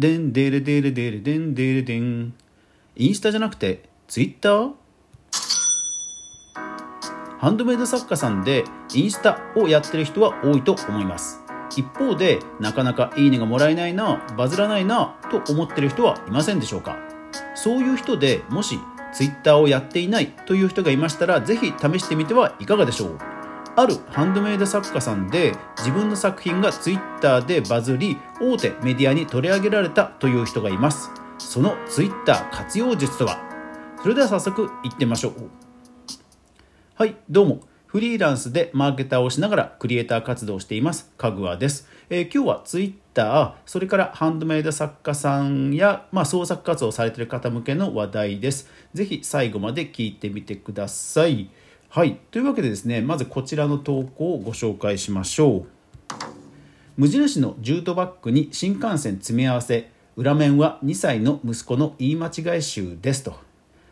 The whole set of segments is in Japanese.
でんでれでれでれでんでれでん。インスタじゃなくてツイッター？ハンドメイド作家さんでインスタをやってる人は多いと思います。一方でなかなかいいねがもらえないなバズらないなと思ってる人はいませんでしょうか。そういう人でもしツイッターをやっていないという人がいましたらぜひ試してみてはいかがでしょう？あるハンドメイド作家さんで自分の作品がツイッターでバズり大手メディアに取り上げられたという人がいます。そのツイッター活用術とは？それでは早速いってみましょう。はいどうも。フリーランスでマーケターをしながらクリエイター活動をしていますかぐわです、えー、今日はツイッターそれからハンドメイド作家さんや、まあ、創作活動をされている方向けの話題です。ぜひ最後まで聞いてみてください。はい。というわけでですねまずこちらの投稿をご紹介しましょう。無印のジュートバッグに新幹線詰め合わせ裏面は2歳の息子の言い間違い集ですと。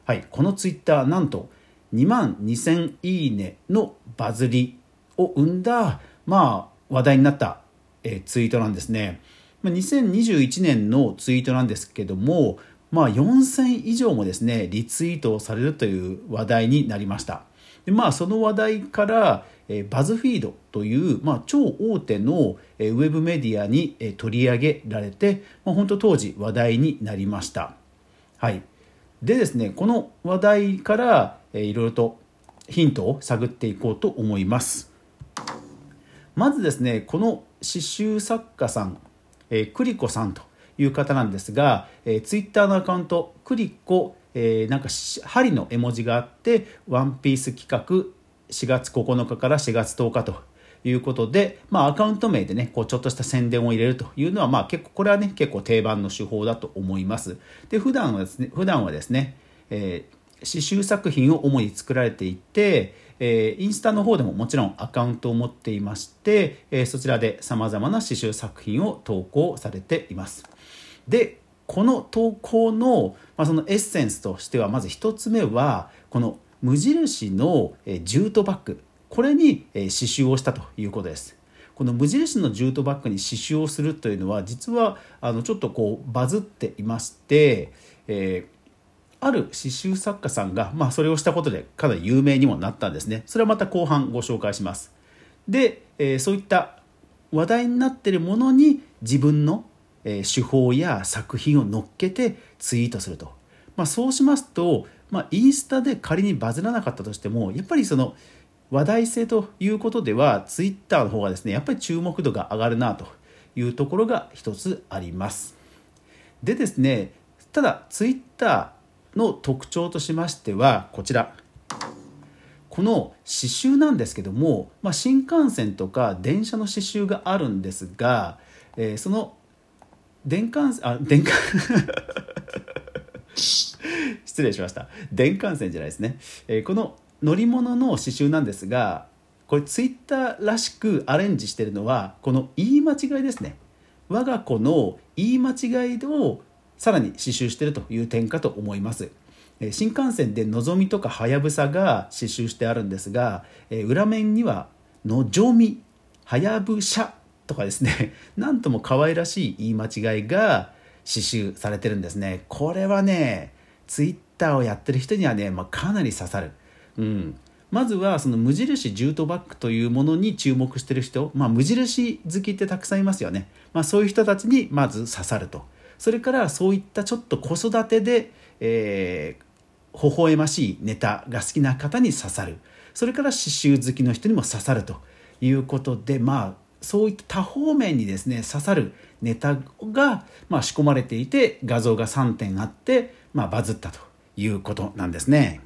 はい。このツイッターなんと2万2000いいねのバズりを生んだまあ話題になった、えツイートなんですね。2021年のツイートなんですけどもまあ4000以上もですねリツイートをされるという話題になりました。でまあその話題から、えバズフィードという、まあ、超大手の、えウェブメディアに、え取り上げられて、まあ、本当当時話題になりました。はい。でですねこの話題から、えいろいろとヒントを探っていこうと思います。まずですねこの刺繍作家さん、えー、クリコさんという方なんですが、えー、ツイッターのアカウントクリコえー、なんか針の絵文字があって「ワンピース企画4月9日から4月10日ということで、まあ、アカウント名でねこうちょっとした宣伝を入れるというのは、まあ、結構これはね結構定番の手法だと思います。で普段はですね普段はですね、えー、刺繍作品を主に作られていて、えー、インスタの方でももちろんアカウントを持っていまして、えー、そちらでさまざまな刺繍作品を投稿されています。でこの投稿の,、まあそのエッセンスとしてはまず1つ目はこの無印のジュートバッグこれに刺繍をしたということです。この無印のジュートバッグに刺繍をするというのは実はあのちょっとこうバズっていまして、えー、ある刺繍作家さんが、まあ、それをしたことでかなり有名にもなったんですね。それはまた後半ご紹介します。で、えー、そういった話題になってるものに自分のえ手法や作品を乗っけてツイートすると、まあ、そうしますと、まあ、インスタで仮にバズらなかったとしてもやっぱりその話題性ということではツイッターの方がですねやっぱり注目度が上がるなというところが一つあります。でですねただツイッターの特徴としましてはこちら。この刺繍なんですけども、まあ、新幹線とか電車の刺繍があるんですが、えー、その電管あ電管 失礼しました。電管線じゃないですね、えー、この乗り物の刺繍なんですがこれツイッターらしくアレンジしてるのはこの言い間違いですね。我が子の言い間違いをさらに刺繍してるという点かと思います。新幹線でのぞみとかはやぶさが刺繍してあるんですが裏面にはのぞみはやぶしゃとかですね なんとも可愛らしい言い間違いが刺繍されてるんですね。これはねツイッターをやってる人にはね、まあ、かなり刺さる、うん、まずはその無印ジュートバッグというものに注目してる人、まあ、無印好きってたくさんいますよね、まあ、そういう人たちにまず刺さると。それからそういったちょっと子育てで、えー、微笑ましいネタが好きな方に刺さる。それから刺繍好きの人にも刺さるということでまあそういった多方面にですね刺さるネタが、まあ、仕込まれていて画像が3点あって、まあ、バズったということなんですね。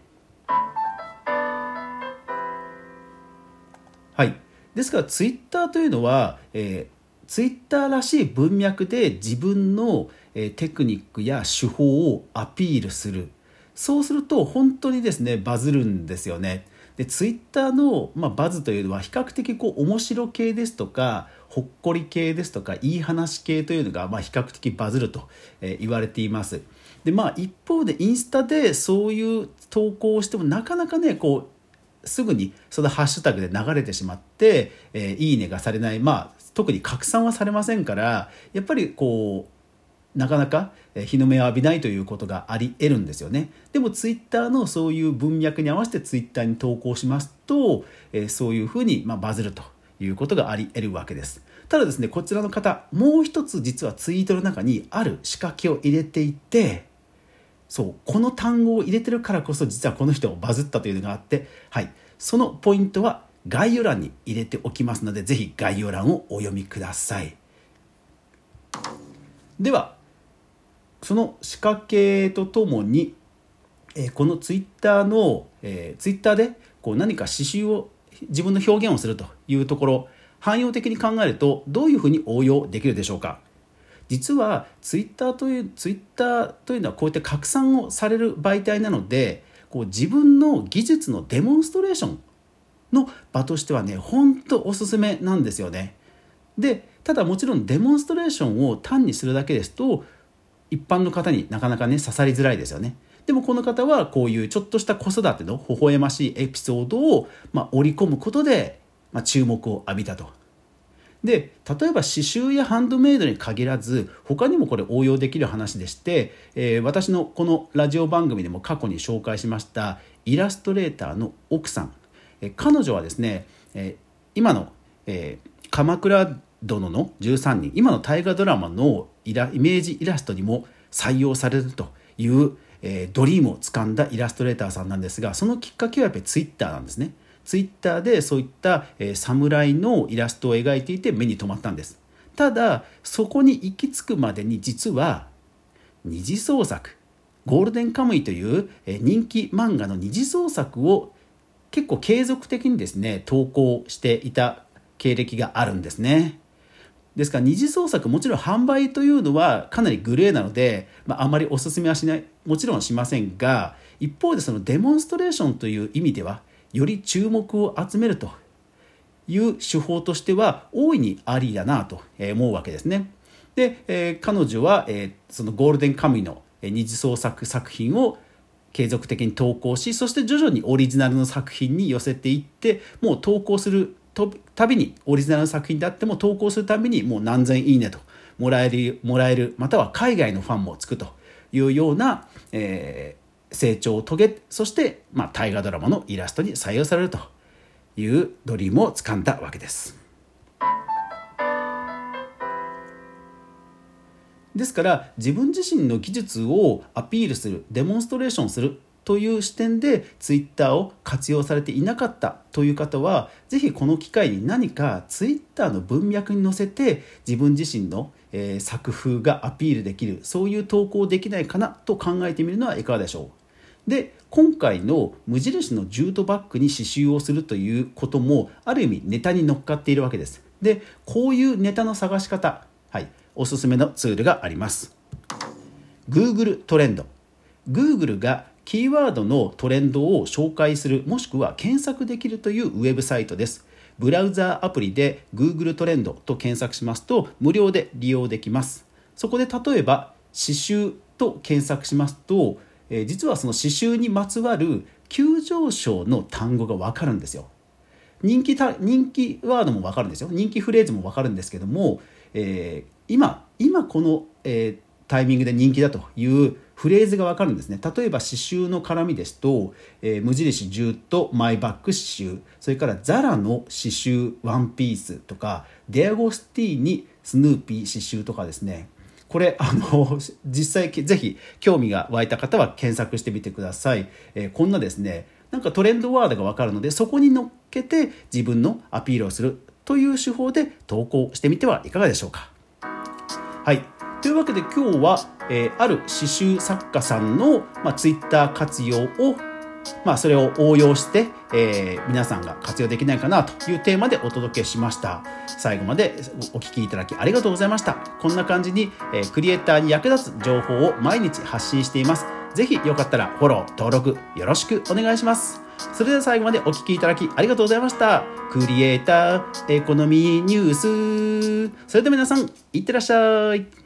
はい、ですからツイッターというのは、えー、ツイッターらしい文脈で自分の、えー、テクニックや手法をアピールするそうすると本当にですねバズるんですよね。でツイッターの、まあ、バズというのは比較的こう面白系ですとかほっこり系ですとかいい話系というのが、まあ、比較的バズると、え言われています。でまあ一方でインスタでそういう投稿をしてもなかなかねこうすぐにそのハッシュタグで流れてしまって、えー、いいねがされないまあ特に拡散はされませんからやっぱりこうなかなか日の目を浴びないということがあり得るんですよね。でもツイッターのそういう文脈に合わせてツイッターに投稿しますと、そういうふうにまバズるということがあり得るわけです。ただですねこちらの方もう一つ実はツイートの中にある仕掛けを入れていてそうこの単語を入れてるからこそ実はこの人をバズったというのがあってはい。そのポイントは概要欄に入れておきますのでぜひ概要欄をお読みください。ではその仕掛けとともに、えー、このツイッターの、えー、ツイッターでこう何か刺繍を自分の表現をするというところ汎用的に考えるとどういうふうに応用できるでしょうか？実はツイッターというツイッターというのはこうやって拡散をされる媒体なのでこう自分の技術のデモンストレーションの場としてはね本当おすすめなんですよね。でただもちろんデモンストレーションを単にするだけですと一般の方になかなかね刺さりづらいですよね。でもこの方はこういうちょっとした子育ての微笑ましいエピソードを、まあ、織り込むことで、まあ、注目を浴びたと。で例えば刺繍やハンドメイドに限らず他にもこれ応用できる話でして、えー、私のこのラジオ番組でも過去に紹介しましたイラストレーターの奥さん、えー、彼女はですね、えー、今の、え鎌倉殿の13人。今の大河ドラマのイイメージイラストにも採用されるという、えドリームをつかんだイラストレーターさんなんですがそのきっかけはやっぱりツイッターなんですね。ツイッターでそういった、え侍のイラストを描いていて目に留まったんです。ただそこに行き着くまでに実は二次創作ゴールデンカムイという人気漫画の二次創作を結構継続的にですね投稿していた経歴があるんですね。ですから二次創作もちろん販売というのはかなりグレーなので、まあ、あまりおすすめはしないもちろんしませんが一方でそのデモンストレーションという意味ではより注目を集めるという手法としては大いにありだなと思うわけですね。で、えー、彼女は、えー、そのゴールデンカムイの二次創作作品を継続的に投稿しそして徐々にオリジナルの作品に寄せていってもう投稿するたびにオリジナルの作品であっても投稿するたびにもう何千いいねともらえるもらえるまたは海外のファンもつくというような、え成長を遂げそして、まあ、大河ドラマのイラストに採用されるというドリームをつかんだわけです。ですから自分自身の技術をアピールするデモンストレーションするという視点でツイッターを活用されていなかったという方は是非この機会に何かツイッターの文脈に乗せて自分自身の、え作風がアピールできるそういう投稿できないかなと考えてみるのはいかがでしょう。で今回の無印のジュートバッグに刺繍をするということもある意味ネタに乗っかっているわけです。でこういうネタの探し方、はい、おすすめのツールがあります。Google トレンド。Google がキーワードのトレンドを紹介するもしくは検索できるというウェブサイトです。ブラウザーアプリで Google トレンドと検索しますと無料で利用できます。そこで例えば刺繍と検索しますとえ実はその刺繍にまつわる急上昇の単語が分かるんですよ。人気た人気ワードも分かるんですよ。人気フレーズも分かるんですけども、えー、今今この、えー、タイミングで人気だというフレーズが分かるんですね例えば刺繍の絡みですと、えー、無印ジュートマイバッグ刺繍それからザラの刺繍ワンピースとかデアゴスティーにスヌーピー刺繍とかですねこれ、あの、実際、ぜひ興味が湧いた方は検索してみてください。えー、こんなですね、なんかトレンドワードがわかるので、そこに乗っけて自分のアピールをするという手法で投稿してみてはいかがでしょうか。はい。というわけで今日は、えー、ある刺繍作家さんの、まあ、ツイッター活用をまあ、それを応用して、えー、皆さんが活用できないかなというテーマでお届けしました。最後までお聞きいただきありがとうございました。こんな感じに、えー、クリエイターに役立つ情報を毎日発信しています。ぜひよかったらフォロー、登録よろしくお願いします。それでは最後までお聞きいただきありがとうございました。クリエイターエコノミーニュース。それでは皆さん、いってらっしゃい。